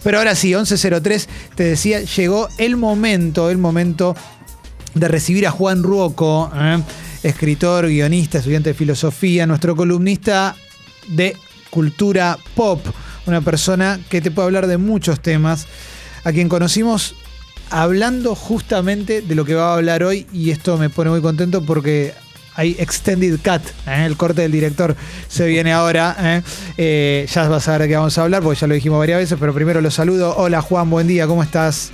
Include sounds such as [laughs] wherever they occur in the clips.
Pero ahora sí, 11.03, te decía, llegó el momento, el momento de recibir a Juan Ruoco, ¿eh? escritor, guionista, estudiante de filosofía, nuestro columnista de cultura pop, una persona que te puede hablar de muchos temas, a quien conocimos hablando justamente de lo que va a hablar hoy y esto me pone muy contento porque hay extended cut, ¿eh? el corte del director se viene ahora. ¿eh? Eh, ya vas a ver de qué vamos a hablar, porque ya lo dijimos varias veces, pero primero los saludo. Hola Juan, buen día, ¿cómo estás?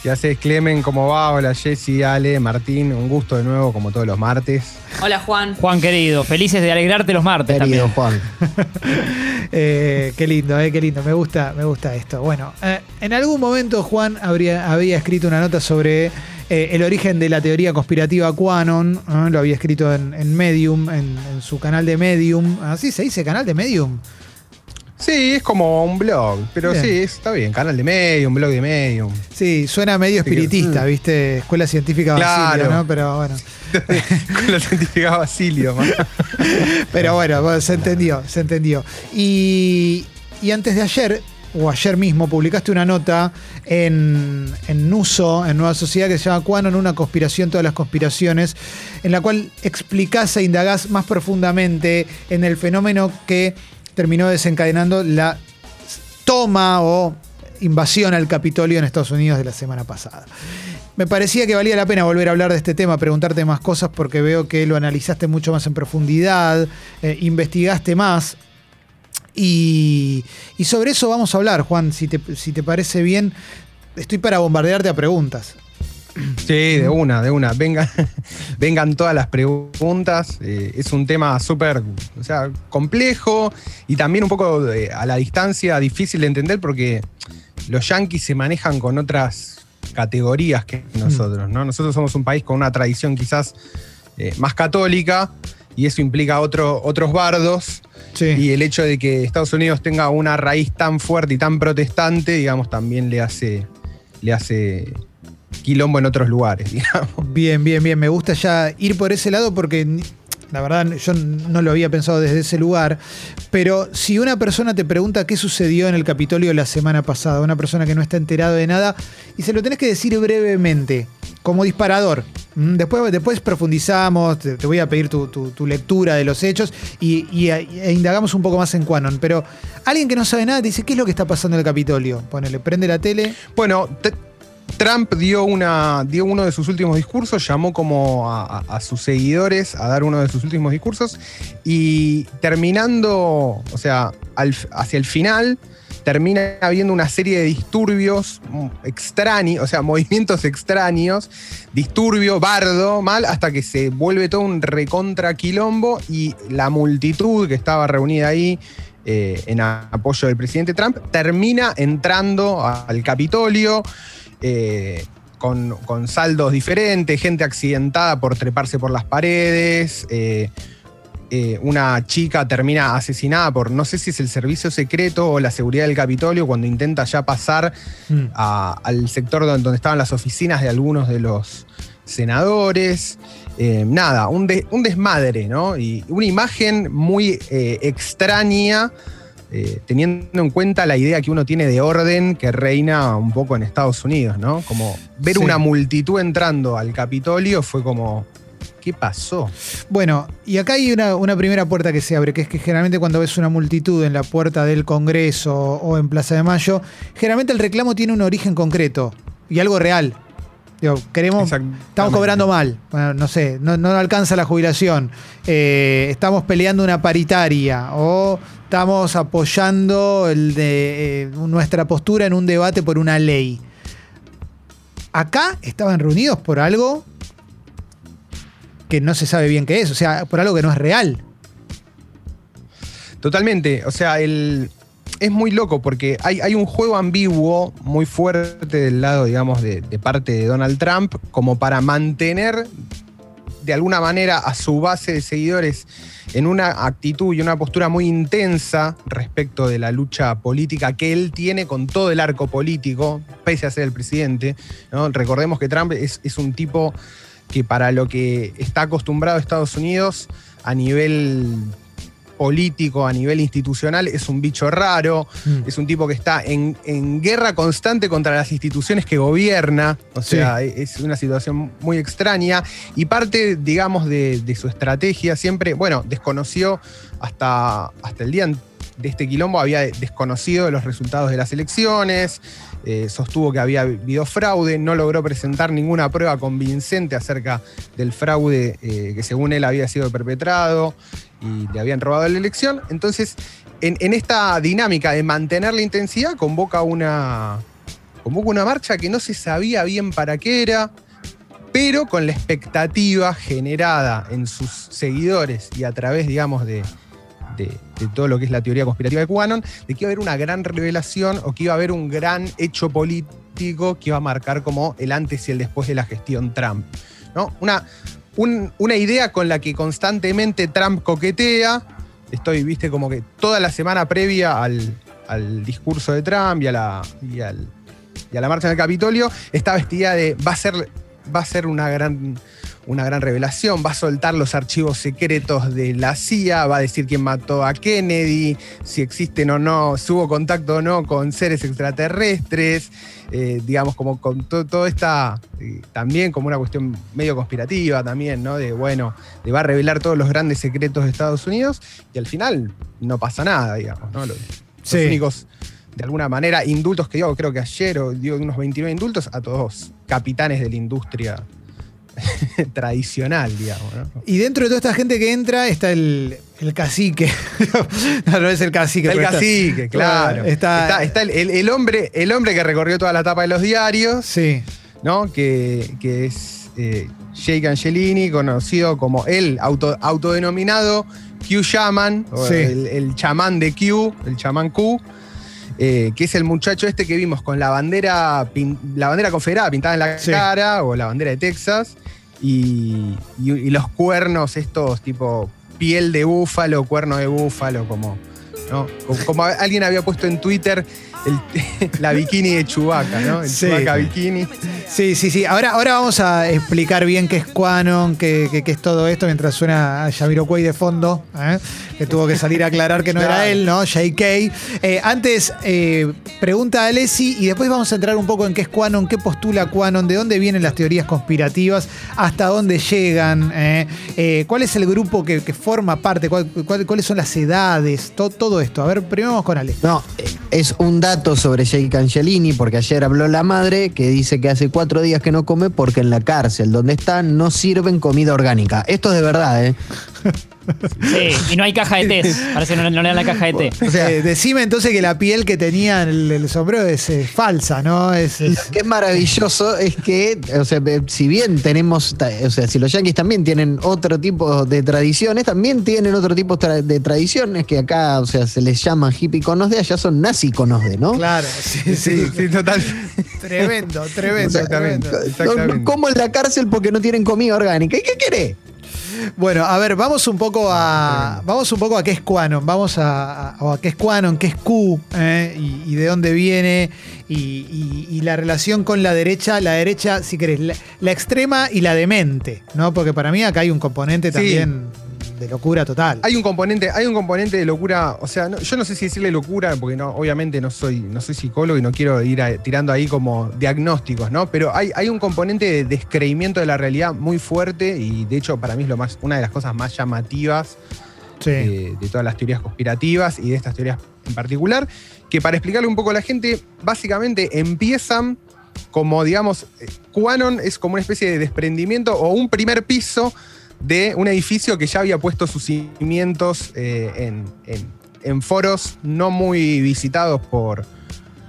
¿Qué haces, Clemen? ¿Cómo va? Hola, Jessy, Ale, Martín. Un gusto de nuevo, como todos los martes. Hola, Juan. Juan, querido, felices de alegrarte los martes Querido también. Juan. [laughs] Eh, qué lindo, eh, qué lindo. Me gusta, me gusta esto. Bueno, eh, en algún momento Juan habría, había escrito una nota sobre eh, el origen de la teoría conspirativa Quanon. ¿eh? Lo había escrito en, en Medium, en, en su canal de Medium. ¿Así se dice canal de Medium? Sí, es como un blog, pero Bien. sí, está bien. Canal de Medium, blog de Medium. Sí, suena medio espiritista, ¿viste? Escuela científica Basilio, Claro. ¿no? Pero bueno. [laughs] Con la científica Basilio. man. [laughs] Pero bueno, bueno, se entendió, se entendió. Y, y antes de ayer, o ayer mismo, publicaste una nota en, en Nuso, en Nueva Sociedad, que se llama Quanon, una conspiración, todas las conspiraciones, en la cual explicás e indagás más profundamente en el fenómeno que terminó desencadenando la toma o invasión al Capitolio en Estados Unidos de la semana pasada. Me parecía que valía la pena volver a hablar de este tema, preguntarte más cosas porque veo que lo analizaste mucho más en profundidad, eh, investigaste más. Y, y sobre eso vamos a hablar, Juan, si te, si te parece bien. Estoy para bombardearte a preguntas. Sí, de una, de una. Vengan, [laughs] vengan todas las preguntas. Eh, es un tema súper, o sea, complejo y también un poco eh, a la distancia difícil de entender porque los yanquis se manejan con otras categorías que nosotros, ¿no? Nosotros somos un país con una tradición quizás eh, más católica y eso implica otro, otros bardos. Sí. Y el hecho de que Estados Unidos tenga una raíz tan fuerte y tan protestante, digamos, también le hace, le hace quilombo en otros lugares, [laughs] digamos. Bien, bien, bien. Me gusta ya ir por ese lado porque la verdad yo no lo había pensado desde ese lugar. Pero si una persona te pregunta qué sucedió en el Capitolio la semana pasada, una persona que no está enterado de nada, y se lo tenés que decir brevemente, como disparador. ¿M? Después, después profundizamos, te, voy a pedir tu, tu- tu lectura de los hechos y, y- e indagamos un poco más en Quanon. Pero alguien que no sabe nada te dice, ¿qué es lo que está pasando en el Capitolio? Ponele, prende la tele. Bueno, Trump dio, una, dio uno de sus últimos discursos, llamó como a, sus seguidores a dar uno de sus últimos discursos y terminando, o sea, hacia el final, termina habiendo una serie de disturbios mm, extraños, o sea, [laughs] movimientos extraños, disturbio, bardo, mal, hasta que se vuelve todo un recontra quilombo y la multitud que estaba reunida ahí eh, en apoyo del presidente Trump termina entrando al Capitolio. eh, con, con saldos diferentes, gente accidentada por treparse por las paredes, eh, eh, una chica termina asesinada por no sé si es el servicio secreto o la seguridad del Capitolio cuando intenta ya pasar Mm. a- al sector donde, donde estaban las oficinas de algunos de los senadores. Eh, nada, un, de- un desmadre, ¿no? Y una imagen muy eh, extraña, eh, teniendo en cuenta la idea que uno tiene de orden que reina un poco en Estados Unidos, ¿no? Como ver Sí. una multitud entrando al Capitolio fue como, ¿qué pasó? Bueno, y acá hay una, una primera puerta que se abre, que es que generalmente cuando ves una multitud en la puerta del Congreso o en Plaza de Mayo, generalmente el reclamo tiene un origen concreto y algo real. Digo, queremos, estamos cobrando mal, Bueno, no sé, no, no alcanza la jubilación, eh, estamos peleando una paritaria o estamos apoyando el de, eh, nuestra postura en un debate por una ley. Acá estaban reunidos por algo que no se sabe bien qué es, o sea, por algo que no es real. Totalmente, o sea, el, es muy loco porque hay, hay un juego ambiguo muy fuerte del lado, digamos, de, parte de Donald Trump, como para mantener de alguna manera a su base de seguidores en una actitud y una postura muy intensa respecto de la lucha política que él tiene con todo el arco político, pese a ser el presidente. Recordemos que Trump es un tipo que para lo que está acostumbrado Estados Unidos a nivel político, a nivel institucional, es un bicho raro, Mm. es un tipo que está en, en guerra constante contra las instituciones que gobierna, o Sí. sea, es una situación muy extraña y parte, digamos, de, de su estrategia siempre, bueno, desconoció hasta, hasta el día de este quilombo, había desconocido los resultados de las elecciones, eh, sostuvo que había habido fraude, no logró presentar ninguna prueba convincente acerca del fraude eh, que según él había sido perpetrado y le habían robado la elección. Entonces, en, en esta dinámica de mantener la intensidad, convoca una, convoca una marcha que no se sabía bien para qué era, pero con la expectativa generada en sus seguidores y a través, digamos, de, de, todo lo que es la teoría conspirativa de QAnon, de que iba a haber una gran revelación o que iba a haber un gran hecho político que iba a marcar como el antes y el después de la gestión Trump. ¿no? Una, un- una idea con la que constantemente Trump coquetea. Estoy, viste, como que toda la semana previa al, al discurso de Trump y a la, y al- y a la marcha en el Capitolio, está vestida de. Va a ser, va a ser una gran una gran revelación, va a soltar los archivos secretos de la CIA, va a decir quién mató a Kennedy, si existen o no, si hubo contacto o no con seres extraterrestres, eh, digamos, como con to- toda esta, eh, también como una cuestión medio conspirativa también, ¿no? De, bueno, de va a revelar todos los grandes secretos de Estados Unidos y al final no pasa nada, digamos, ¿no? Los, Sí. los únicos, de alguna manera, indultos que dio, creo que ayer, o dio unos 29 indultos a todos capitanes de la industria [laughs] tradicional, digamos, ¿no? Y dentro de toda esta gente que entra está el, el cacique. no, no es el cacique. el pero está- cacique, claro. Está, Está, está el, el- el hombre, el hombre que recorrió toda la tapa de los diarios, Sí, ¿no? Que, que es eh, Jake Angelini, conocido como el auto- autodenominado Q Shaman, Sí. el, el chamán de Q, el chamán Q. eh, que es el muchacho este que vimos con la bandera, la bandera confederada pintada en la Sí. cara, o la bandera de Texas, y, y- y los cuernos estos tipo piel de búfalo, cuerno de búfalo, como, ¿no? como, como alguien había puesto en Twitter el- [laughs] la bikini de Chewbacca, ¿no? El Sí. Chewbacca bikini. sí, sí. sí. Ahora, ahora vamos a explicar bien qué es Quanon, qué, qué- qué es todo esto, mientras suena a Yamiroquai de fondo, ¿eh? que tuvo que salir a aclarar que no era él, ¿no? JK. Eh, antes, eh, pregunta a Alessi y después vamos a entrar un poco en qué es Quanon, qué postula Quanon, de dónde vienen las teorías conspirativas, hasta dónde llegan, ¿eh? Eh, cuál es el grupo que, que forma parte, cuál- cuál- cuáles son las edades, to- todo esto. A ver, primero vamos con Ale. No, eh, es un dato sobre Jake Angelini, porque ayer habló la madre que dice que hace cuatro días que no come porque en la cárcel donde está no sirven comida orgánica. Esto es de verdad, ¿eh? Sí, y no hay caja de té. Parece que no, no le dan la caja de té. O sea, Eh, decime entonces que la piel que tenía en el, el sombrero es eh, falsa, ¿no? Es, es- Lo que es maravilloso es que, o sea, eh, si bien tenemos, o sea, si los yanquis también tienen otro tipo de tradiciones, también tienen otro tipo tra- de tradiciones que acá, o sea, se les llaman hippie-conos de, allá son nazi-conos de, ¿no? Claro, sí, Sí, sí, total. [laughs] Tremendo, tremendo, tremendo. Exactamente. ¿Cómo en la cárcel porque no tienen comida orgánica? ¿Y qué querés? Bueno, a ver, vamos un poco a. Vamos un poco a qué es Quanon. Vamos a, a- o a qué es Quanon, qué es Q, eh, y, y de dónde viene, y, y- y la relación con la derecha, la derecha, si querés, la, la extrema y la demente, ¿no? Porque para mí acá hay un componente Sí. De locura total. Hay un componente, hay un componente de locura, o sea, no- yo no sé si decirle locura, porque no, obviamente no soy, no soy psicólogo y no quiero ir a- tirando ahí como diagnósticos, ¿no? Pero hay, hay un componente de descreimiento de la realidad muy fuerte y de hecho para mí es lo más, una de las cosas más llamativas Sí. de, de todas las teorías conspirativas y de estas teorías en particular, que para explicarle un poco a la gente, básicamente empiezan como, digamos, eh, QAnon es como una especie de desprendimiento o un primer piso de un edificio que ya había puesto sus cimientos eh, en, en- foros no muy visitados por,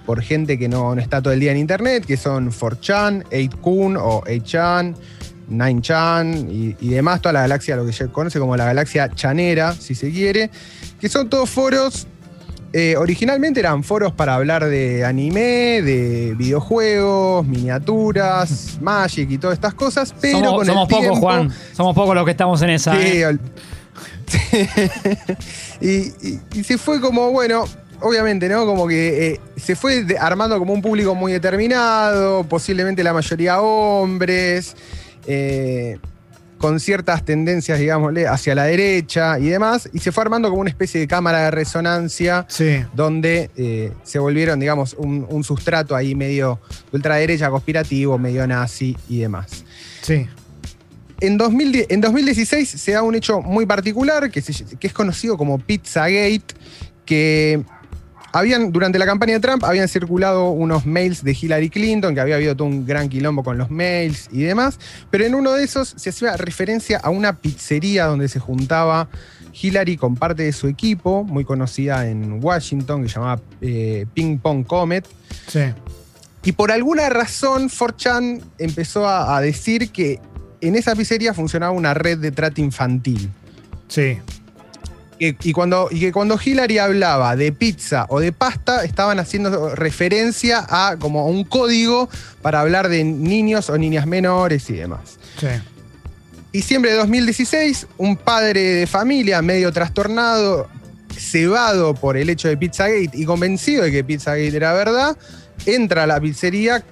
por gente que no, no está todo el día en internet, que son 4chan, 8kun o 8chan, 9chan y, y demás, toda la galaxia, lo que se conoce como la galaxia chanera, si se quiere, que son todos foros eh, originalmente eran foros para hablar de anime, de videojuegos, miniaturas, [laughs] Magic y todas estas cosas, pero Somos, con somos el pocos, tiempo- Juan. Somos pocos los que estamos en esa. Sí, ¿eh? [laughs] y, y- y se fue como, bueno, obviamente, ¿no? Como que eh, se fue de- armando como un público muy determinado, posiblemente la mayoría hombres. eh, con ciertas tendencias, digámosle, hacia la derecha y demás, y se fue armando como una especie de cámara de resonancia Sí. donde eh, se volvieron, digamos, un, un sustrato ahí medio de ultraderecha, conspirativo, medio nazi y demás. Sí. En, 2010 en 2016 se da un hecho muy particular que, se- que es conocido como Pizzagate, que habían, durante la campaña de Trump habían circulado unos mails de Hillary Clinton, que había habido todo un gran quilombo con los mails y demás, pero en uno de esos se hacía referencia a una pizzería donde se juntaba Hillary con parte de su equipo, muy conocida en Washington, que se llamaba eh, Ping Pong Comet, Sí. y por alguna razón, 4chan empezó a, a decir que en esa pizzería funcionaba una red de trata infantil. Sí. Que- y, cuando, y que cuando Hillary hablaba de pizza o de pasta, estaban haciendo referencia a como un código para hablar de niños o niñas menores y demás. Sí. Diciembre de 2016, un padre de familia medio trastornado, cebado por el hecho de Pizzagate y convencido de que Pizzagate era verdad, entra a la pizzería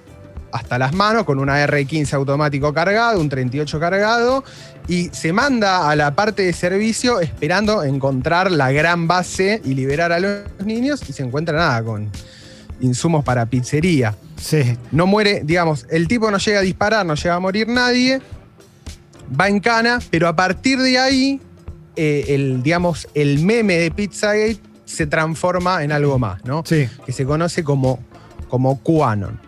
hasta las manos con una R15 automático cargado, un 38 cargado, y se manda a la parte de servicio esperando encontrar la gran base y liberar a los niños y se encuentra nada con insumos para pizzería Sí. no muere, digamos, el tipo no llega a disparar, no llega a morir nadie, va en cana, pero a partir de ahí, eh, el, digamos, el meme de Pizzagate se transforma en algo más, ¿no? Sí. Que se conoce como, como QAnon.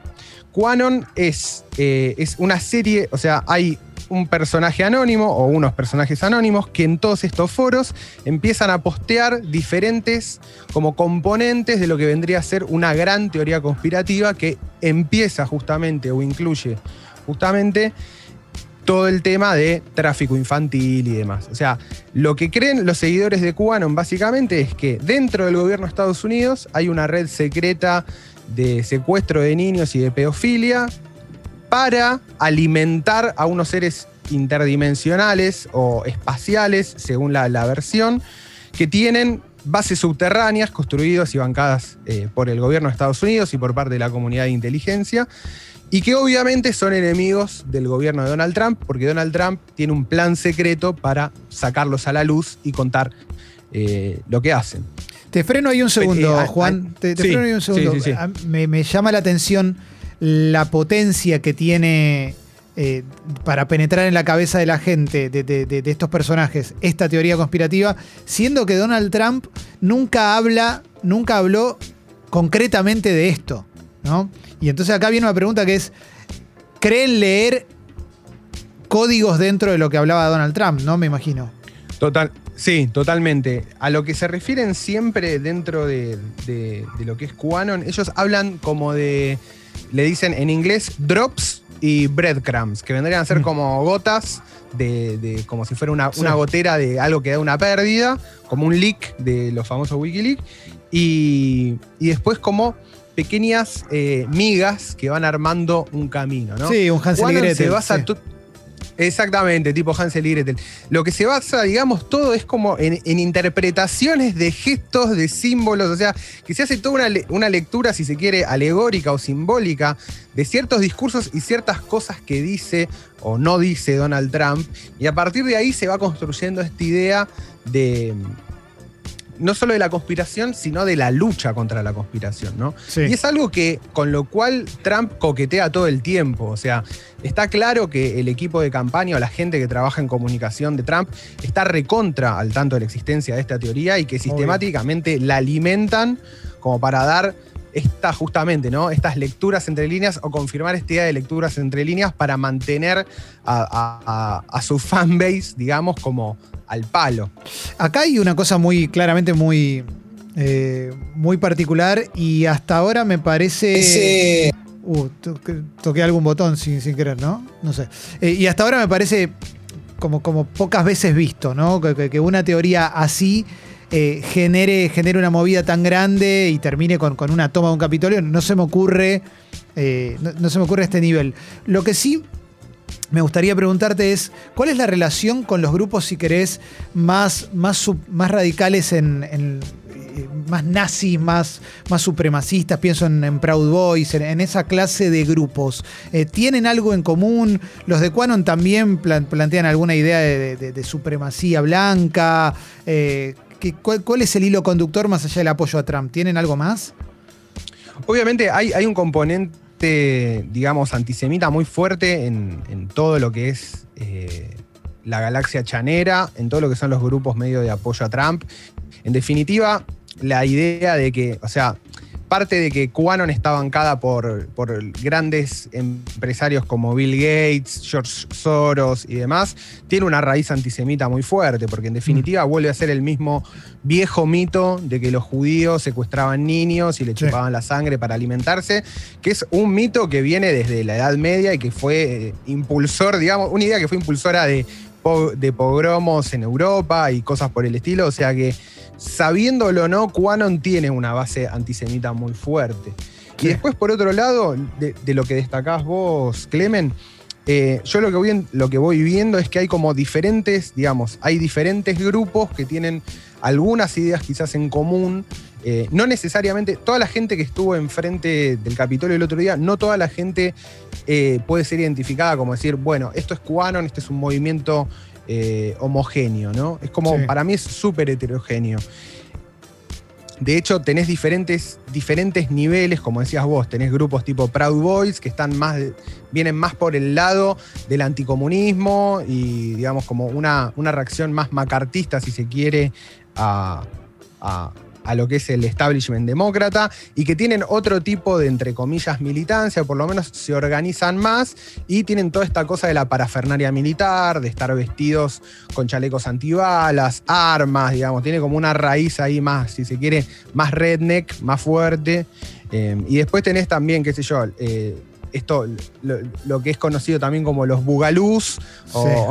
QAnon es, eh, es una serie, o sea, hay un personaje anónimo o unos personajes anónimos que en todos estos foros empiezan a postear diferentes como componentes de lo que vendría a ser una gran teoría conspirativa que empieza justamente o incluye justamente todo el tema de tráfico infantil y demás. O sea, lo que creen los seguidores de QAnon básicamente es que dentro del gobierno de Estados Unidos hay una red secreta de secuestro de niños y de pedofilia para alimentar a unos seres interdimensionales o espaciales, según la, la versión, que tienen bases subterráneas construidas y bancadas eh, por el gobierno de Estados Unidos y por parte de la comunidad de inteligencia, y que obviamente son enemigos del gobierno de Donald Trump, porque Donald Trump tiene un plan secreto para sacarlos a la luz y contar eh, lo que hacen. Te freno ahí un segundo, Eh, ah, Juan. ah, Te, te sí, freno ahí un segundo. sí, sí, sí. A- Me, me llama la atención la potencia que tiene eh, para penetrar en la cabeza de la gente, de, estos personajes, esta teoría conspirativa, siendo que Donald Trump nunca habla, nunca habló concretamente de esto, ¿no? Y entonces acá viene una pregunta que es, ¿creen leer códigos dentro de lo que hablaba Donald Trump, no? Me imagino. Total, sí, totalmente. A lo que se refieren siempre dentro de, de- de lo que es QAnon, ellos hablan como de, le dicen en inglés drops y breadcrumbs, que vendrían a ser Mm. como gotas de, de- como si fuera una, Sí. una gotera de algo que da una pérdida, como un leak de los famosos Wikileaks, y, y después como pequeñas eh, migas que van armando un camino, ¿no? Sí, un Hansel Gretel. se basa sí. Exactamente, tipo Hansel y Gretel. Lo que se basa, digamos, todo es como en, interpretaciones de gestos, de símbolos, o sea, que se hace toda una lectura, si se quiere, alegórica o simbólica de ciertos discursos y ciertas cosas que dice o no dice Donald Trump, y a partir de ahí se va construyendo esta idea de no solo de la conspiración, sino de la lucha contra la conspiración, ¿no? Sí. Y es algo que con lo cual Trump coquetea todo el tiempo. O sea, está claro que el equipo de campaña o la gente que trabaja en comunicación de Trump está recontra al tanto de la existencia de esta teoría y que sistemáticamente la alimentan como para dar esta justamente, ¿no? Estas lecturas entre líneas o confirmar esta idea de lecturas entre líneas para mantener a, a- a- a su fanbase, digamos, como al palo. Acá hay una cosa muy claramente muy, eh, muy particular y hasta ahora me parece. Uh, to- toqué algún botón sin, sin querer, ¿no? No sé. Eh, y hasta ahora me parece como, como pocas veces visto, ¿no? Que, que- una teoría así eh, genere, genere una movida tan grande y termine con, con una toma de un Capitolio. No se me ocurre. eh, no, no se me ocurre este nivel. Lo que sí me gustaría preguntarte es, ¿cuál es la relación con los grupos, si querés, más, más, más radicales en, eh, más nazis, más, más supremacistas, pienso en, Proud Boys, en, esa clase de grupos. Eh, ¿Tienen algo en común? Los de Quanon también plan- plantean alguna idea de, supremacía blanca. Eh, ¿qué- cuál, cuál es el hilo conductor más allá del apoyo a Trump? ¿Tienen algo más? Obviamente hay, hay un componente, digamos, antisemita muy fuerte en, todo lo que es eh, la galaxia chanera, en todo lo que son los grupos medio de apoyo a Trump. En definitiva, la idea de que, o sea, parte de que QAnon está bancada por, por grandes empresarios como Bill Gates, George Soros y demás, tiene una raíz antisemita muy fuerte, porque en definitiva vuelve a ser el mismo viejo mito de que los judíos secuestraban niños y le Sí. chupaban la sangre para alimentarse, que es un mito que viene desde la Edad Media y que fue eh, impulsor, digamos, una idea que fue impulsora de, de pogromos en Europa y cosas por el estilo, o sea que sabiéndolo o no, QAnon tiene una base antisemita muy fuerte. Y después, por otro lado, de, de lo que destacás vos, Clemen, eh, yo lo que, voy, lo que voy viendo es que hay como diferentes, digamos, hay diferentes grupos que tienen algunas ideas quizás en común. eh, no necesariamente, toda la gente que estuvo enfrente del Capitolio el otro día, no toda la gente eh, puede ser identificada como decir, bueno, esto es QAnon, este es un movimiento homogéneo, ¿no? Es como, Sí. para mí es súper heterogéneo. De hecho, tenés diferentes, diferentes niveles, como decías vos, tenés grupos tipo Proud Boys que están más, vienen más por el lado del anticomunismo y digamos como una, una reacción más macartista, si se quiere, a, a- a lo que es el establishment demócrata y que tienen otro tipo de, entre comillas, militancia, por lo menos se organizan más y tienen toda esta cosa de la parafernaria militar, de estar vestidos con chalecos antibalas, armas, digamos, tiene como una raíz ahí más, si se quiere, más redneck, más fuerte. Eh, y después tenés también, qué sé yo, eh, esto, lo, lo que es conocido también como los bugalús, o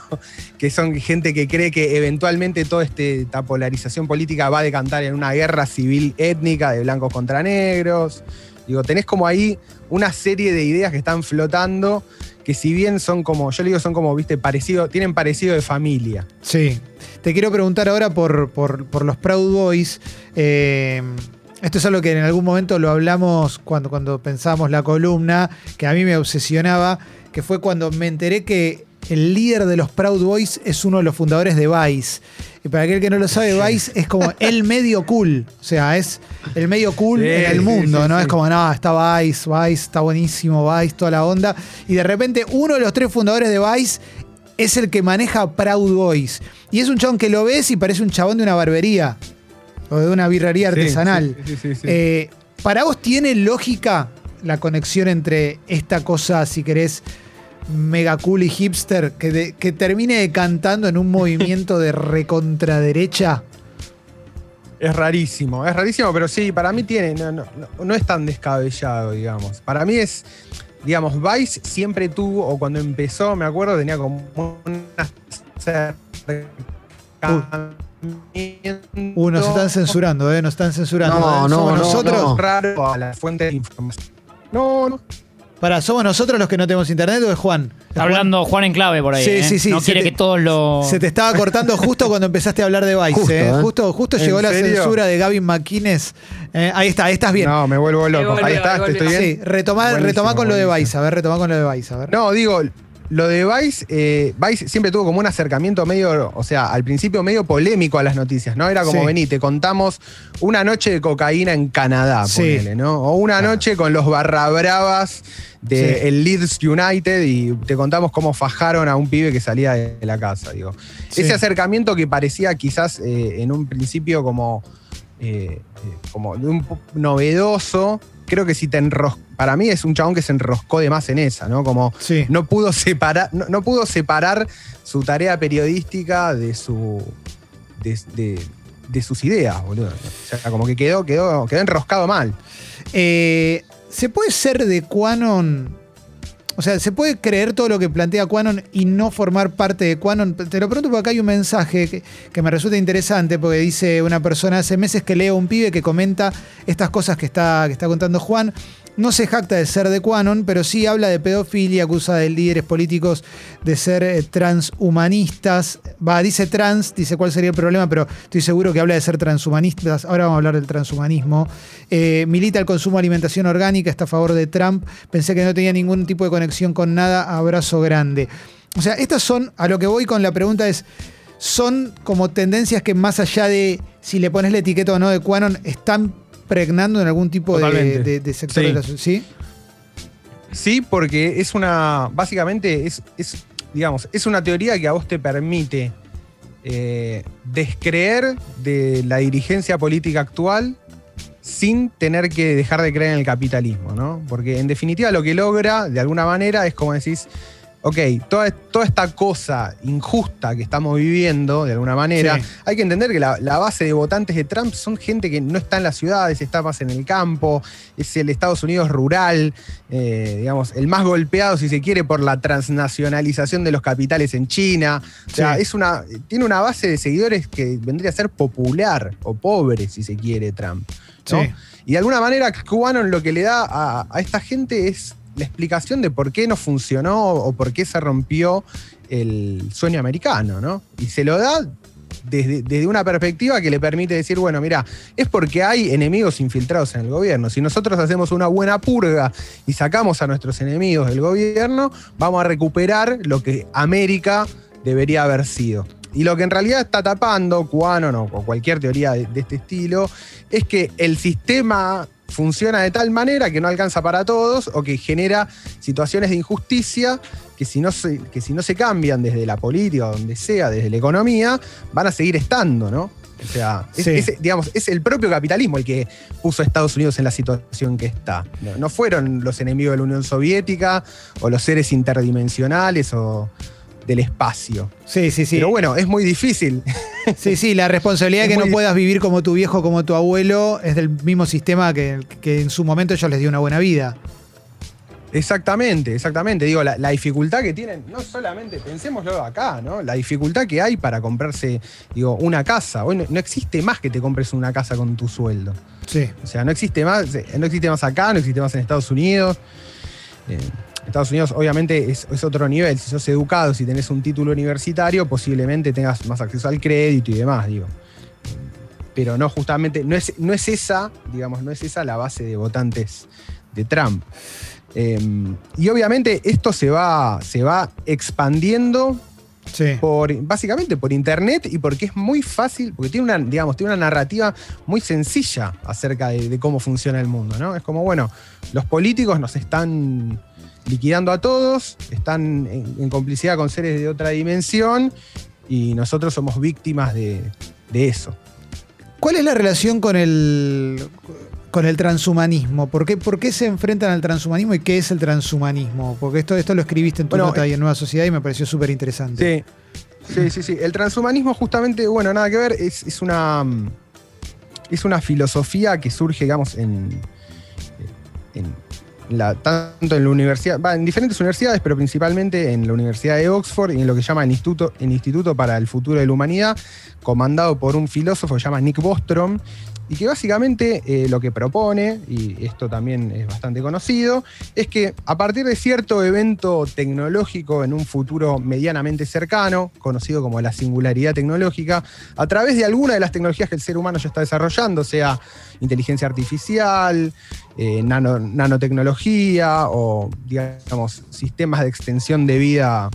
[laughs] que son gente que cree que eventualmente toda esta polarización política va a decantar en una guerra civil étnica de blancos contra negros. Digo, tenés como ahí una serie de ideas que están flotando, que si bien son como, yo le digo, son como, viste, parecido, tienen parecido de familia. Sí. Te quiero preguntar ahora por, por- por los Proud Boys. Eh, esto es algo que en algún momento lo hablamos cuando, cuando pensábamos la columna, que a mí me obsesionaba, que fue cuando me enteré que el líder de los Proud Boys es uno de los fundadores de Vice. Y para aquel que no lo sabe, Vice es como el medio cool. O sea, es el medio cool Sí, en el mundo, sí, ¿no? Es como, no, está Vice, Vice, está buenísimo, Vice, toda la onda. Y de repente uno de los tres fundadores de Vice es el que maneja Proud Boys. Y es un chabón que lo ves y parece un chabón de una barbería o de una birrería artesanal. sí, sí, sí, sí. Eh, ¿Para vos tiene lógica la conexión entre esta cosa, si querés, mega cool y hipster, que, de- que termine cantando en un movimiento de recontraderecha? Es rarísimo, es rarísimo, pero sí, para mí tiene, no, no- no- no es tan descabellado, digamos. Para mí es, digamos, Vice siempre tuvo, o cuando empezó, me acuerdo, tenía como una acercamiento Uh, nos están censurando, ¿eh? Nos están censurando. No, ¿eh? no, ¿Somos no, nosotros? no. raro a la fuente de información. No, no. Para, ¿somos nosotros los que no tenemos internet o es Juan? ¿Es Está hablando Juan en clave por ahí. Sí, ¿eh? sí, sí, No se quiere te- que todos lo. Se te estaba cortando justo cuando empezaste a hablar de Vice. Justo, ¿eh? ¿eh? Justo, justo ¿En llegó la censura de Gavin McInnes. Eh, ahí está, ahí estás bien. No, me vuelvo loco. Ahí ahí estás, te estoy bien. Sí, retomá, con lo de. Vice, a ver, retomá con lo de Vice, a ver. No, digo, lo de Vice, eh, Vice siempre tuvo como un acercamiento medio, o sea, al principio medio polémico a las noticias, ¿no? Era como, Sí. vení, te contamos una noche de cocaína en Canadá, Sí. ponele, ¿no? O una Claro. noche con los barra bravas de Sí. el Leeds United y te contamos cómo fajaron a un pibe que salía de la casa, digo. Ese acercamiento que parecía quizás eh, en un principio como, eh, como un novedoso, creo que si te enroscó, para mí es un chabón que se enroscó de más en esa, ¿no? Como Sí. no pudo separar, no, no pudo separar su tarea periodística de su. de, de- de sus ideas, boludo. O sea, como que quedó, quedó, quedó enroscado mal. Eh, ¿Se puede ser de Quanon? O sea, ¿se puede creer todo lo que plantea Quanon y no formar parte de Quanon? Te lo pregunto porque acá hay un mensaje que, que me resulta interesante porque dice una persona, hace meses que leo a un pibe que comenta estas cosas que está, que está contando Juan no se jacta de ser de Quanon, pero sí habla de pedofilia, acusa de líderes políticos de ser eh, transhumanistas. Va, dice trans, dice cuál sería el problema, pero estoy seguro que habla de ser transhumanistas. Ahora vamos a hablar del transhumanismo. Eh, milita el consumo de alimentación orgánica, está a favor de Trump. Pensé que no tenía ningún tipo de conexión con nada. Abrazo grande. O sea, estas son, a lo que voy con la pregunta es, son como tendencias que más allá de si le pones la etiqueta o no de Quanon, están pregnando en algún tipo de, de- de sector Sí. de la sociedad. ¿Sí? Sí, porque es una. Básicamente es, es, digamos, es una teoría que a vos te permite eh, descreer de la dirigencia política actual sin tener que dejar de creer en el capitalismo, ¿no? Porque en definitiva lo que logra, de alguna manera, es como decís, ok, toda, toda esta cosa injusta que estamos viviendo, de alguna manera, Sí. hay que entender que la, la base de votantes de Trump son gente que no está en las ciudades, está más en el campo, es el Estados Unidos rural, eh, digamos, el más golpeado, si se quiere, por la transnacionalización de los capitales en China. O sea, Sí. es una, tiene una base de seguidores que vendría a ser popular o pobre, si se quiere, Trump. ¿no? Sí. Y de alguna manera, Quanon lo que le da a, a esta gente es la explicación de por qué no funcionó o por qué se rompió el sueño americano, ¿no? Y se lo da desde, desde una perspectiva que le permite decir, bueno, mira, es porque hay enemigos infiltrados en el gobierno. Si nosotros hacemos una buena purga y sacamos a nuestros enemigos del gobierno, vamos a recuperar lo que América debería haber sido. Y lo que en realidad está tapando Quanon o o cualquier teoría de este estilo es que el sistema funciona de tal manera que no alcanza para todos o que genera situaciones de injusticia que si no se, que si no se cambian desde la política o donde sea, desde la economía, van a seguir estando, ¿no? O sea, es, Sí. es, digamos, es el propio capitalismo el que puso a Estados Unidos en la situación que está. No, no fueron los enemigos de la Unión Soviética o los seres interdimensionales o del espacio. Sí, sí, sí. Pero bueno, es muy difícil. [laughs] Sí, sí, la responsabilidad de que no puedas vivir como tu viejo, como tu abuelo, es del mismo sistema que, que en su momento ellos les dio una buena vida. Exactamente, exactamente. Digo, la, la dificultad que tienen, no solamente, pensémoslo acá, ¿no? La dificultad que hay para comprarse, digo, una casa. Hoy no, no existe más que te compres una casa con tu sueldo. Sí. O sea, no existe más, eh, no existe más acá, no existe más en Estados Unidos. Eh, Estados Unidos, obviamente, es, es otro nivel. Si sos educado, si tenés un título universitario, posiblemente tengas más acceso al crédito y demás, digo. Pero no, justamente, no es, no es esa, digamos, no es esa la base de votantes de Trump. Eh, y obviamente esto se va, se va expandiendo Sí. por, básicamente por internet y porque es muy fácil, porque tiene una, digamos, tiene una narrativa muy sencilla acerca de, de cómo funciona el mundo, ¿no? Es como, bueno, los políticos nos están liquidando a todos, están en, en complicidad con seres de otra dimensión y nosotros somos víctimas de, de eso. ¿Cuál es la relación con el, con el transhumanismo? ¿Por qué, por qué se enfrentan al transhumanismo y qué es el transhumanismo? Porque esto, esto lo escribiste en tu Bueno, nota eh, ahí en Nueva Sociedad y me pareció súper interesante. Sí, sí, sí, sí. El transhumanismo justamente, bueno, nada que ver, es, es una, es una filosofía que surge, digamos, en, en tanto en la universidad, en diferentes universidades, pero principalmente en la Universidad de Oxford y en lo que llama el Instituto, el Instituto para el Futuro de la Humanidad, comandado por un filósofo que se llama Nick Bostrom, y que básicamente eh, lo que propone, y esto también es bastante conocido, es que a partir de cierto evento tecnológico en un futuro medianamente cercano, conocido como la singularidad tecnológica, a través de alguna de las tecnologías que el ser humano ya está desarrollando, sea inteligencia artificial, eh, nano- nanotecnología o, digamos, sistemas de extensión de vida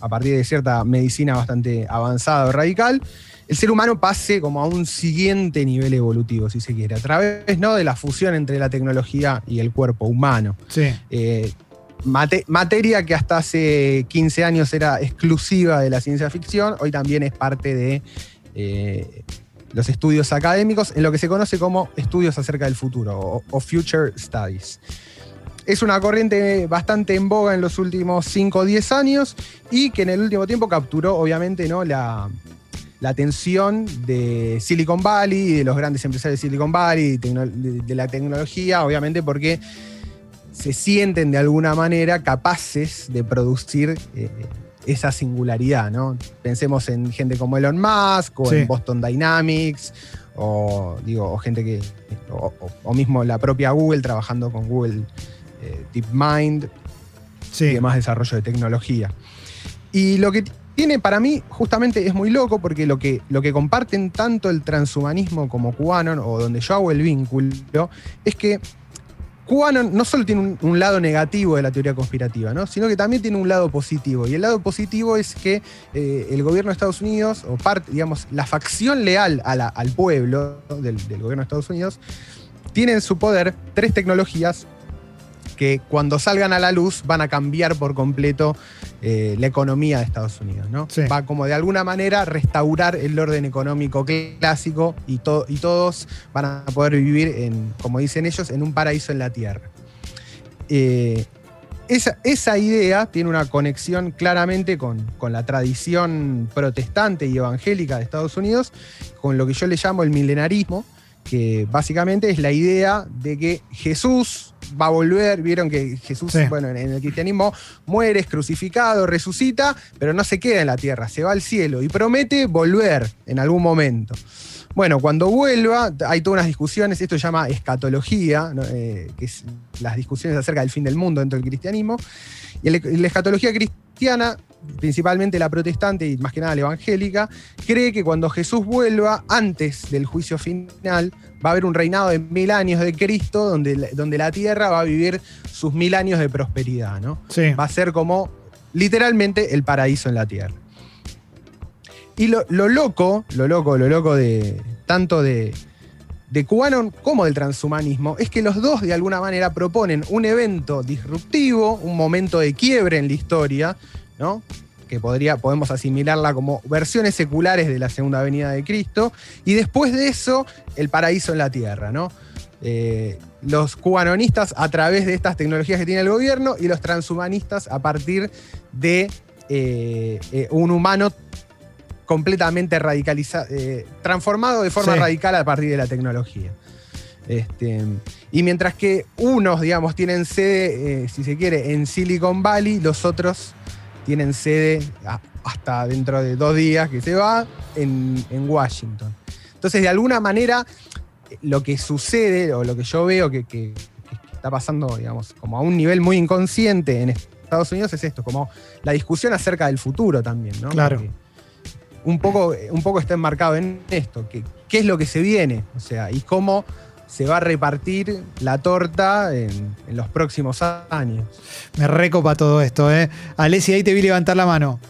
a partir de cierta medicina bastante avanzada o radical, el ser humano pase como a un siguiente nivel evolutivo, si se quiere, a través ¿no? de la fusión entre la tecnología y el cuerpo humano. Sí. Eh, mate- materia que hasta hace 15 años era exclusiva de la ciencia ficción, hoy también es parte de eh, los estudios académicos en lo que se conoce como estudios acerca del futuro o, Future Studies. Es una corriente bastante en boga en los últimos 5 o 10 años y que en el último tiempo capturó obviamente ¿no? la, la atención de Silicon Valley de los grandes empresarios de Silicon Valley, de la tecnología, obviamente porque se sienten de alguna manera capaces de producir eh, esa singularidad, ¿no? Pensemos en gente como Elon Musk o Sí. en Boston Dynamics o digo, o gente que, o, mismo la propia Google trabajando con Google eh, DeepMind y demás desarrollo de tecnología. Y lo que tiene para mí justamente es muy loco porque lo que, lo que comparten tanto el transhumanismo como QAnon, o donde yo hago el vínculo, es que QAnon no solo tiene un, lado negativo de la teoría conspirativa, ¿no? sino que también tiene un lado positivo. Y el lado positivo es que eh, el gobierno de Estados Unidos, o parte, digamos, la facción leal al pueblo del, del gobierno de Estados Unidos, tiene en su poder tres tecnologías que cuando salgan a la luz van a cambiar por completo eh, la economía de Estados Unidos. ¿no? Sí. Va como de alguna manera restaurar el orden económico clásico y, to- y todos van a poder vivir, en, como dicen ellos, en un paraíso en la tierra. Eh, esa, esa idea tiene una conexión claramente con, con la tradición protestante y evangélica de Estados Unidos, con lo que yo le llamo el milenarismo, que básicamente es la idea de que Jesús va a volver, vieron que Jesús, Sí. bueno, en, el cristianismo muere, es crucificado, resucita, pero no se queda en la tierra, se va al cielo y promete volver en algún momento. Bueno, cuando vuelva, hay todas unas discusiones, esto se llama escatología, ¿no? Eh, que es las discusiones acerca del fin del mundo dentro del cristianismo. Y la escatología cristiana, principalmente la protestante y más que nada la evangélica, cree que cuando Jesús vuelva, antes del juicio final, va a haber un reinado de mil años de Cristo, donde, la- donde la tierra va a vivir sus mil años de prosperidad, ¿no? Sí. va a ser como literalmente el paraíso en la tierra. Y lo, lo loco, lo loco, lo loco de tanto de, de como del transhumanismo es que los dos de alguna manera proponen un evento disruptivo, un momento de quiebre en la historia, ¿no? que podría, podemos asimilarla como versiones seculares de la segunda venida de Cristo, y después de eso, el paraíso en la tierra, ¿no? Eh, los cubanonistas a través de estas tecnologías que tiene el gobierno y los transhumanistas a partir de eh, eh, un humano completamente radicalizado, transformado de forma Sí. radical a partir de la tecnología. Este, y mientras que unos, digamos, tienen sede, si se quiere, en Silicon Valley, los otros tienen sede hasta dentro de dos días que se va en, en Washington. Entonces, de alguna manera, lo que sucede, o lo que yo veo que, que- que está pasando, digamos, como a un nivel muy inconsciente en Estados Unidos, es esto, como la discusión acerca del futuro también, ¿no? Claro. Porque un poco, un poco está enmarcado en esto, que, qué es lo que se viene, o sea, y cómo se va a repartir la torta en, en los próximos años. Me recopa todo esto, ¿eh? Alessi, ahí te vi levantar la mano.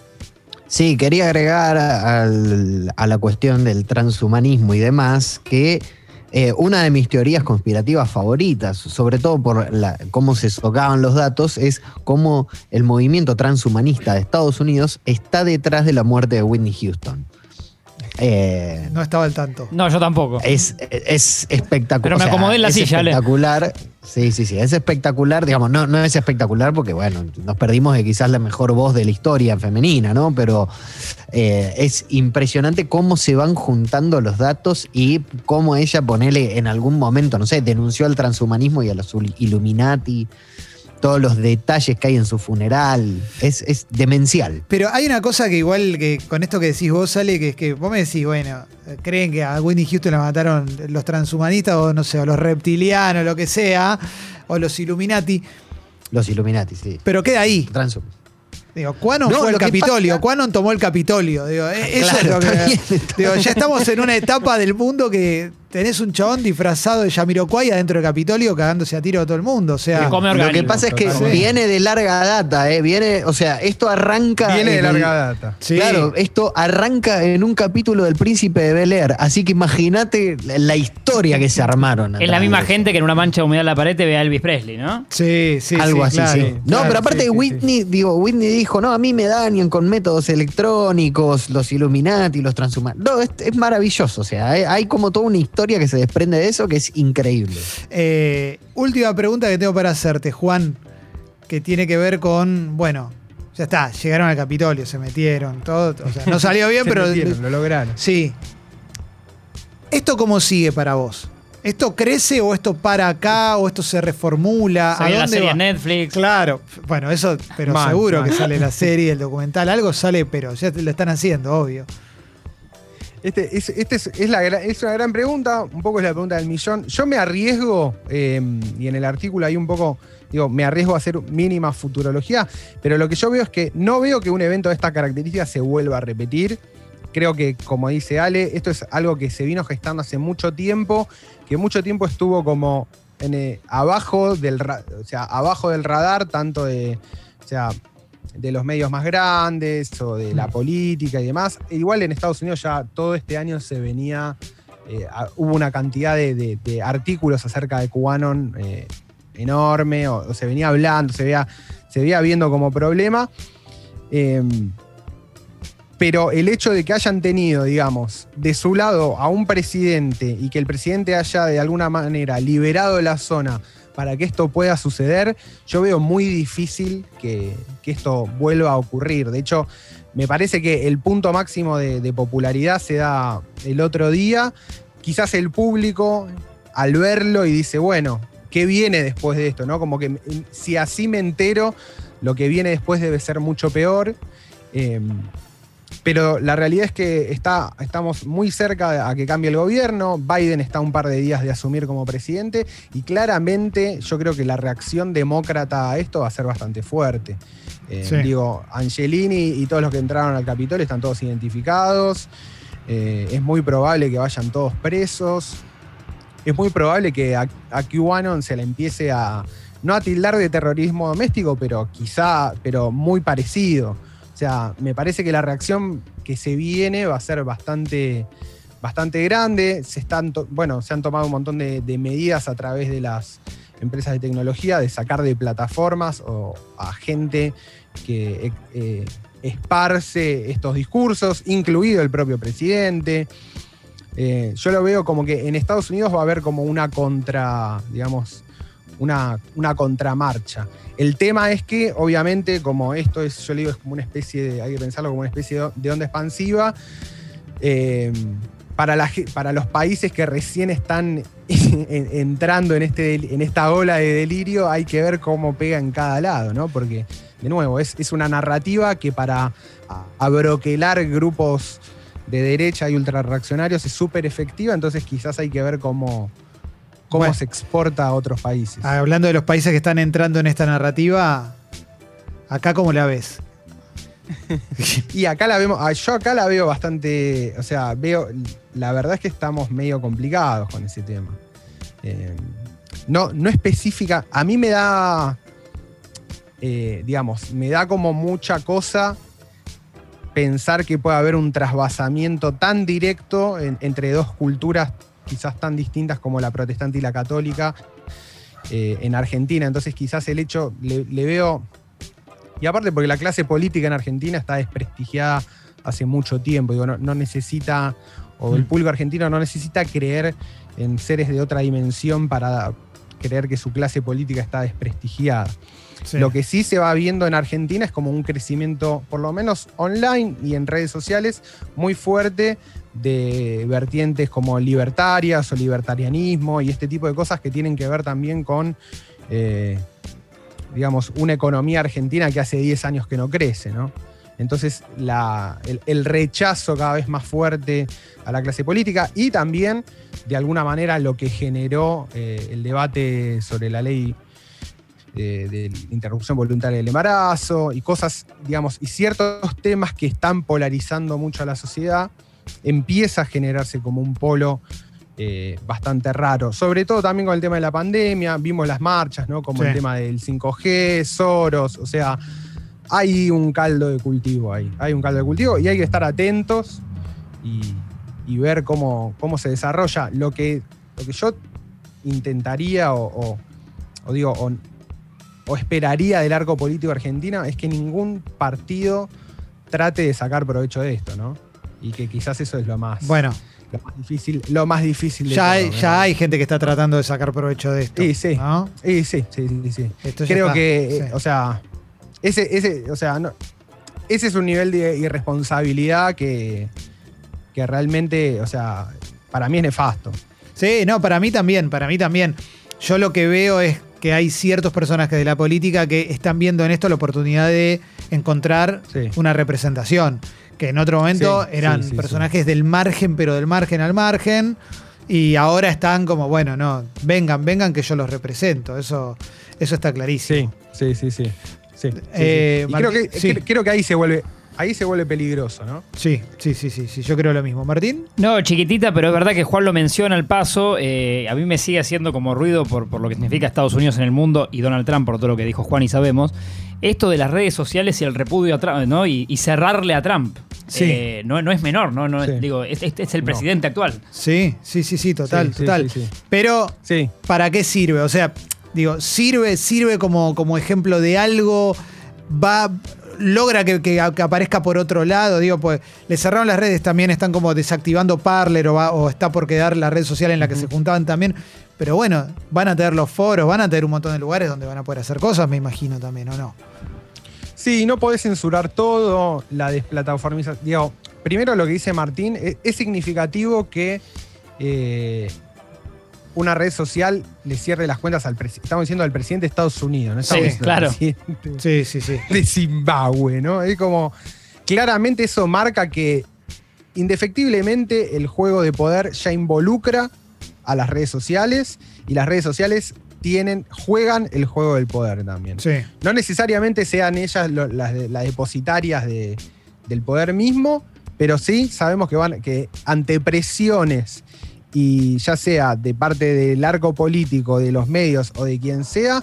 Sí, quería agregar a la cuestión del transhumanismo y demás que eh, una de mis teorías conspirativas favoritas, sobre todo por la- cómo se socavan los datos, es cómo el movimiento transhumanista de Estados Unidos está detrás de la muerte de Whitney Houston. Eh, No estaba al tanto. No, yo tampoco. es, es espectacular. Pero me acomodé en la es silla, Ale. espectacular. Sí, sí, sí. Es espectacular. Digamos, no, no es espectacular porque, bueno, nos perdimos de quizás la mejor voz de la historia femenina, ¿no? Pero eh, es impresionante cómo se van juntando los datos y cómo ella, ponele en algún momento, no sé, denunció al transhumanismo y a los Illuminati. Todos los detalles que hay en su funeral. Es, es demencial. Pero hay una cosa que igual que con esto que decís vos, sale, que es que vos me decís, bueno, creen que a Whitney Houston la mataron los transhumanistas o no sé, o los reptilianos, lo que sea, o los Illuminati, Los Illuminati, sí. pero queda ahí. Transhum- Digo, Quanon No, fue el Capitolio, pasa- Quanon tomó el Capitolio. Digo, eh, eso Claro, es lo que. digo, ya estamos en una etapa del mundo que tenés un chabón disfrazado de Yamiroquai adentro del Capitolio cagándose a tiro a todo el mundo. O sea, Lo que pasa es que totalmente. viene de larga data, ¿eh? Viene, o sea, esto arranca. Viene de el- larga data. sí. Claro, esto arranca en un capítulo del Príncipe de Bel Air, así que imagínate la, la historia que se armaron. Es la misma gente que en una mancha de humedad en la pared te ve a Elvis Presley, ¿no? Sí, sí, Algo sí, así, claro, sí. No, pero aparte sí, sí, Whitney, digo, Whitney dijo, no, a mí me dañan con métodos electrónicos, los Illuminati, los transhumanos. No, es, es maravilloso, o sea, hay, hay como toda una historia que se desprende de eso que es increíble. Eh, última pregunta que tengo para hacerte, Juan, que tiene que ver con, bueno, ya está, llegaron al Capitolio, se metieron, todo, o sea, no salió bien, [laughs] Se pero metieron, lo lograron. sí. ¿Esto cómo sigue para vos? ¿Esto crece o esto para acá o esto se reformula? Salió ¿A la dónde serie va? en Netflix. Claro, bueno, eso, pero seguro que sale la serie, el documental, algo sale, pero ya lo están haciendo, obvio. Este, es, este es, es la, es una gran pregunta, un poco es la pregunta del millón. Yo me arriesgo, eh, y en el artículo hay un poco, digo, me arriesgo a hacer mínima futurología, pero lo que yo veo es que no veo que un evento de esta característica se vuelva a repetir. Creo que, como dice Ale, esto es algo que se vino gestando hace mucho tiempo, que mucho tiempo estuvo como en, eh, abajo, del, o sea, abajo del radar, tanto de, o sea, de los medios más grandes o de la política y demás. E igual en Estados Unidos ya todo este año se venía, eh, a- hubo una cantidad de, de- de artículos acerca de QAnon eh, enorme, o, o se venía hablando, se veía, se veía viendo como problema. Eh, pero el hecho de que hayan tenido, digamos, de su lado a un presidente y que el presidente haya de alguna manera liberado la zona para que esto pueda suceder, yo veo muy difícil que, que esto vuelva a ocurrir. De hecho, me parece que el punto máximo de, popularidad se da el otro día. Quizás el público, al verlo y dice, bueno, ¿qué viene después de esto? ¿no? Como que mm, si así me entero, lo que viene después debe ser mucho peor. Eh, pero la realidad es que está, estamos muy cerca a que cambie el gobierno. Biden está un par de días de asumir como presidente y claramente yo creo que la reacción demócrata a esto va a ser bastante fuerte. Eh, Sí. Digo, Angelini y todos los que entraron al Capitolio están todos identificados. Eh, es muy probable que vayan todos presos. Es muy probable que a, a QAnon se le empiece a, no a tildar de terrorismo doméstico, pero quizá, pero muy parecido. O sea, me parece que la reacción que se viene va a ser bastante, bastante grande. Se están, bueno, se han tomado un montón de, de medidas a través de las empresas de tecnología de sacar de plataformas o a gente que eh, eh, esparce estos discursos, incluido el propio presidente. Eh, yo lo veo como que en Estados Unidos va a haber como una contra, digamos, una, contramarcha. El tema es que, obviamente, como esto es, yo le digo, es como una especie de, hay que pensarlo como una especie de, onda expansiva, eh, para, para los países que recién están [laughs] en- entrando en, este, en esta ola de delirio, hay que ver cómo pega en cada lado, ¿no? Porque, de nuevo, es, es una narrativa que para abroquelar grupos de derecha y ultrarreaccionarios es súper efectiva, entonces quizás hay que ver cómo, cómo Bueno. se exporta a otros países. Hablando de los países que están entrando en esta narrativa, acá cómo la ves. [laughs] Y acá la vemos, ah, yo acá la veo bastante, o sea, veo, la verdad es que estamos medio complicados con ese tema. Eh, no, no específica, a mí me da, eh, digamos, me da como mucha cosa pensar que puede haber un trasvasamiento tan directo en- entre dos culturas quizás tan distintas como la protestante y la católica eh, en Argentina. Entonces quizás el hecho, le, le veo, y aparte porque la clase política en Argentina está desprestigiada hace mucho tiempo, digo, no, no necesita, o el Mm. público argentino no necesita creer en seres de otra dimensión para creer que su clase política está desprestigiada. Sí. Lo que sí se va viendo en Argentina es como un crecimiento, por lo menos online y en redes sociales, muy fuerte de vertientes como libertarias o libertarianismo y este tipo de cosas que tienen que ver también con, eh, digamos, una economía argentina que hace 10 años que no crece, ¿no? Entonces, la- el, rechazo cada vez más fuerte a la clase política y también, de alguna manera, lo que generó eh, el debate sobre la ley de, de interrupción voluntaria del embarazo y cosas, digamos, y ciertos temas que están polarizando mucho a la sociedad, empieza a generarse como un polo eh, bastante raro. Sobre todo también con el tema de la pandemia, vimos las marchas, ¿no? Como Sí. el tema del 5G, Soros, o sea, hay un caldo de cultivo ahí, hay un caldo de cultivo y hay que estar atentos y, y ver cómo, cómo se desarrolla. Lo que, lo que yo intentaría o, o- o digo, o, o esperaría del arco político argentino es que ningún partido trate de sacar provecho de esto, ¿no? Y que quizás eso es lo más, Bueno, lo más difícil, lo más difícil de ya, todo, ya hay gente que está tratando de sacar provecho de esto. Sí, sí. ¿no? Sí, sí, sí, sí, sí. Creo está. que, Sí. o sea, ese, ese, o sea, no- ese es un nivel de irresponsabilidad que, que realmente, o sea, para mí es nefasto. Sí, no, para mí también, para mí también. Yo lo que veo es que hay ciertos personajes de la política que están viendo en esto la oportunidad de encontrar Sí. una representación. Que en otro momento Sí, eran sí, sí, personajes del margen, pero del margen al margen. Y ahora están como, bueno, no, vengan, vengan que yo los represento. Eso, eso está clarísimo. Sí, sí, sí, sí. Eh, creo que, creo que ahí se vuelve, ahí se vuelve peligroso, ¿no? Sí, sí, sí, sí, sí, yo creo lo mismo. Martín. No, chiquitita, pero es verdad que Juan lo menciona al paso. eh, a mí me sigue haciendo como ruido por, por lo que significa Estados Unidos en el mundo y Donald Trump por todo lo que dijo Juan y sabemos. Esto de las redes sociales y el repudio a Trump, ¿no? Y, y cerrarle a Trump. Sí. Eh, no, no es menor, ¿no? no es- Sí. digo, es- este es el No. presidente actual. Sí, sí, sí, sí, total, Sí, sí, total. sí, sí. Pero, Sí. ¿para qué sirve? O sea, digo, sirve, sirve como, como ejemplo de algo, va, logra que, que- que aparezca por otro lado. Digo, pues le cerraron las redes, también están como desactivando Parler o, va- o está por quedar la red social en la que se juntaban también. Pero bueno, van a tener los foros, van a tener un montón de lugares donde van a poder hacer cosas, me imagino también, ¿o no? Sí, no podés censurar todo, la desplataformización. Digo, primero lo que dice Martín, es, es significativo que eh, una red social le cierre las cuentas al presidente. Estamos diciendo al presidente de Estados Unidos, ¿no? Estamos Sí, diciendo claro. al presidente Sí, sí, sí. de Zimbabue, ¿no? Es como. Claramente eso marca que indefectiblemente el juego de poder ya involucra a las redes sociales y las redes sociales tienen, juegan el juego del poder también. Sí. No necesariamente sean ellas lo- las, las depositarias de- del poder mismo, pero sí sabemos que van que ante presiones y ya sea de parte del arco político, de los medios o de quien sea,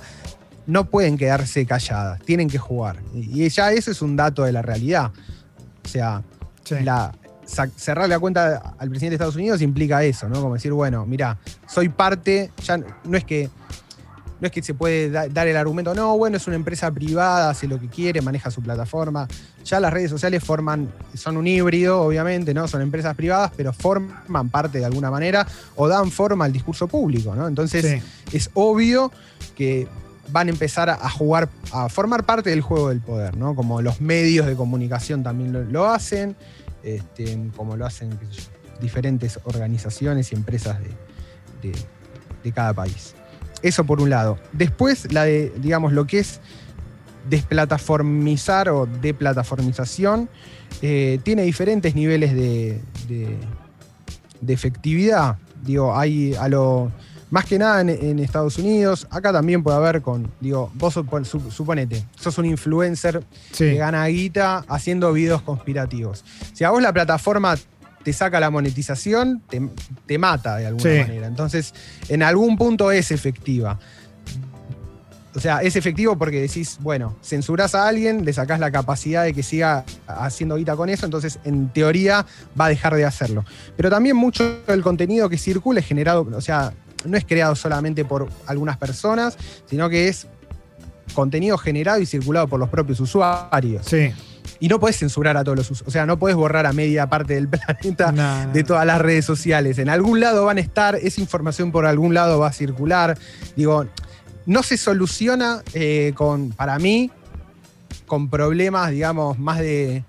no pueden quedarse calladas, tienen que jugar. Y ya eso es un dato de la realidad. O sea, sí. la, cerrar la cuenta al presidente de Estados Unidos implica eso, ¿no? Como decir, bueno, mira, soy parte, ya no es que no es que se puede da- dar el argumento, no, bueno, es una empresa privada, hace lo que quiere, maneja su plataforma. Ya las redes sociales forman, son un híbrido, obviamente, ¿no? Son empresas privadas, pero forman parte de alguna manera o dan forma al discurso público, ¿no? Entonces, Sí. es obvio que van a empezar a, jugar, a formar parte del juego del poder, ¿no? Como los medios de comunicación también lo, lo hacen, este, como lo hacen qué sé yo, diferentes organizaciones y empresas de, de- de cada país. Eso por un lado. Después, la de, digamos, lo que es desplataformizar o deplataformización, eh, tiene diferentes niveles de, de- de efectividad. Digo, hay a lo. Más que nada en, en Estados Unidos, acá también puede haber con. Digo, vos supon- su- suponete, sos un influencer Sí. que gana guita haciendo videos conspirativos. Si a vos la plataforma te saca la monetización, te, te mata de alguna Sí. manera. Entonces, en algún punto es efectiva. O sea, es efectivo porque decís, bueno, censurás a alguien, le sacás la capacidad de que siga haciendo guita con eso, entonces en teoría va a dejar de hacerlo. Pero también mucho del contenido que circula es generado, o sea, no es creado solamente por algunas personas, sino que es contenido generado y circulado por los propios usuarios. Sí. Y no podés censurar a todos los usuarios. O sea, no podés borrar a media parte del [laughs] planeta No, no, de todas las redes sociales. En algún lado van a estar, esa información por algún lado va a circular. Digo, no se soluciona eh, con, para mí, con problemas, digamos, más de,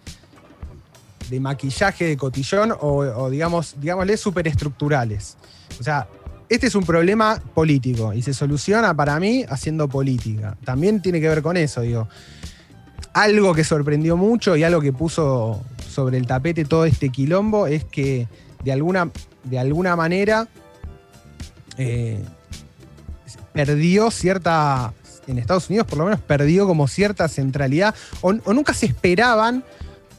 de maquillaje, de cotillón o, o, digamos, digámosle, superestructurales. O sea, este es un problema político y se soluciona para mí haciendo política. También tiene que ver con eso, digo. Algo que sorprendió mucho y algo que puso sobre el tapete todo este quilombo es que de alguna, de alguna manera eh, perdió cierta, en Estados Unidos por lo menos perdió como cierta centralidad, o, o nunca se esperaban,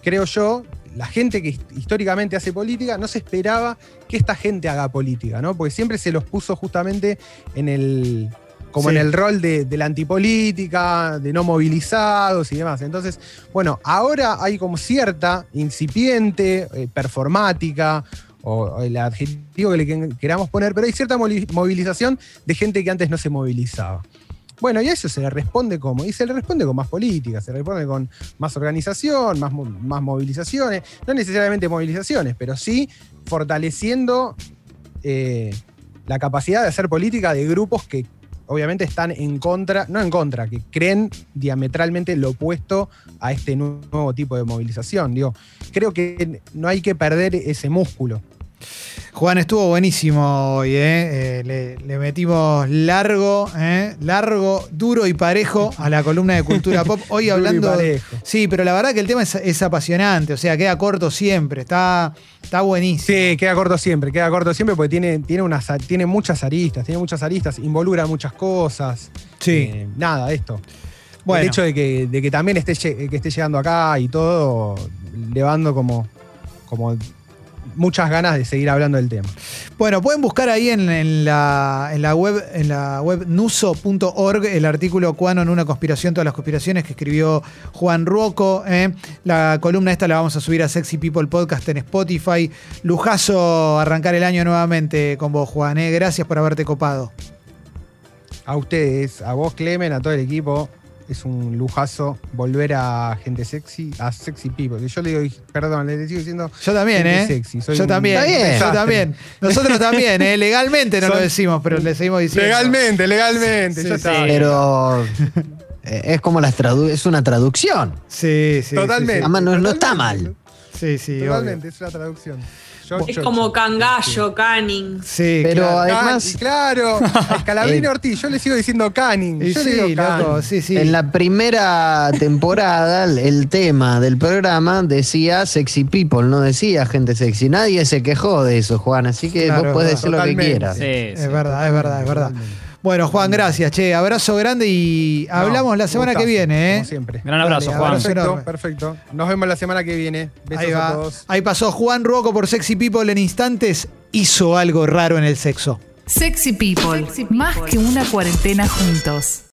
creo yo, la gente que históricamente hace política, no se esperaba que esta gente haga política, ¿no? Porque siempre se los puso justamente en el, como Sí. en el rol de, de la antipolítica, de no movilizados y demás. Entonces, bueno, ahora hay como cierta incipiente, eh, performática, o, el adjetivo que le que- queramos poner, pero hay cierta movilización de gente que antes no se movilizaba. Bueno, y a eso se le responde como, y se le responde con más política, se le responde con más organización, más, más movilizaciones, no necesariamente movilizaciones, pero sí fortaleciendo eh, la capacidad de hacer política de grupos que obviamente están en contra, no en contra, que creen diametralmente lo opuesto a este nuevo tipo de movilización. Digo, creo que no hay que perder ese músculo. Juan estuvo buenísimo hoy, ¿eh? Eh, le, le metimos largo, ¿eh? largo, duro y parejo a la columna de cultura pop. [laughs] Hoy Duro y hablando. parejo. Sí, pero la verdad que el tema es, es apasionante, o sea, queda corto siempre, está, está buenísimo. Sí, queda corto siempre, queda corto siempre porque tiene, tiene, unas, tiene muchas aristas, tiene muchas aristas, involucra muchas cosas. Sí. Eh, nada, esto. Bueno. El hecho de que, de que también esté, que esté llegando acá y todo, levando como, como muchas ganas de seguir hablando del tema. Bueno, pueden buscar ahí en, la, en la web, en la web nuso.org el artículo Cuano en una conspiración, todas las conspiraciones que escribió Juan Ruoco. ¿eh? La columna esta la vamos a subir a Sexy People Podcast en Spotify. Lujazo arrancar el año nuevamente con vos, Juan. ¿eh? Gracias por haberte copado. A ustedes, a vos, Clemen, a todo el equipo. Es un lujazo volver a gente sexy, a sexy people. Que yo le digo, perdón, le sigo diciendo. Yo también, gente ¿eh? sexy. Soy Yo un también, bien. yo también. Nosotros también, ¿eh? Legalmente no lo decimos, pero le seguimos diciendo. Legalmente, legalmente. Sí, ya sí. Pero [laughs] eh, es como las tradu es una traducción. Sí, sí. Totalmente. Además, no- no está mal. Sí, sí, sí, Totalmente, es una traducción. Yo- Es yo- como Cangallo, Canning. Sí, Pero claro. además, Can- claro, [laughs] Scalabrini Eh, Ortiz, yo le sigo diciendo Canning. Yo le sí, Canning. loco, sí, sí. en la primera temporada, el- tema del programa decía sexy people, no decía gente sexy. Nadie se quejó de eso, Juan, así que Claro, vos podés decir lo que quieras. Sí, Es verdad, es verdad, es verdad. Bueno, Juan, gracias, che. Abrazo grande y No, hablamos la semana que viene, ¿eh? Como siempre. Gran abrazo, Dale, Juan. Perfecto, perfecto. Nos vemos la semana que viene. Besos Ahí a todos. Ahí pasó Juan Ruoco por Sexy People en instantes. Hizo algo raro en el sexo. Sexy People, más que una cuarentena juntos.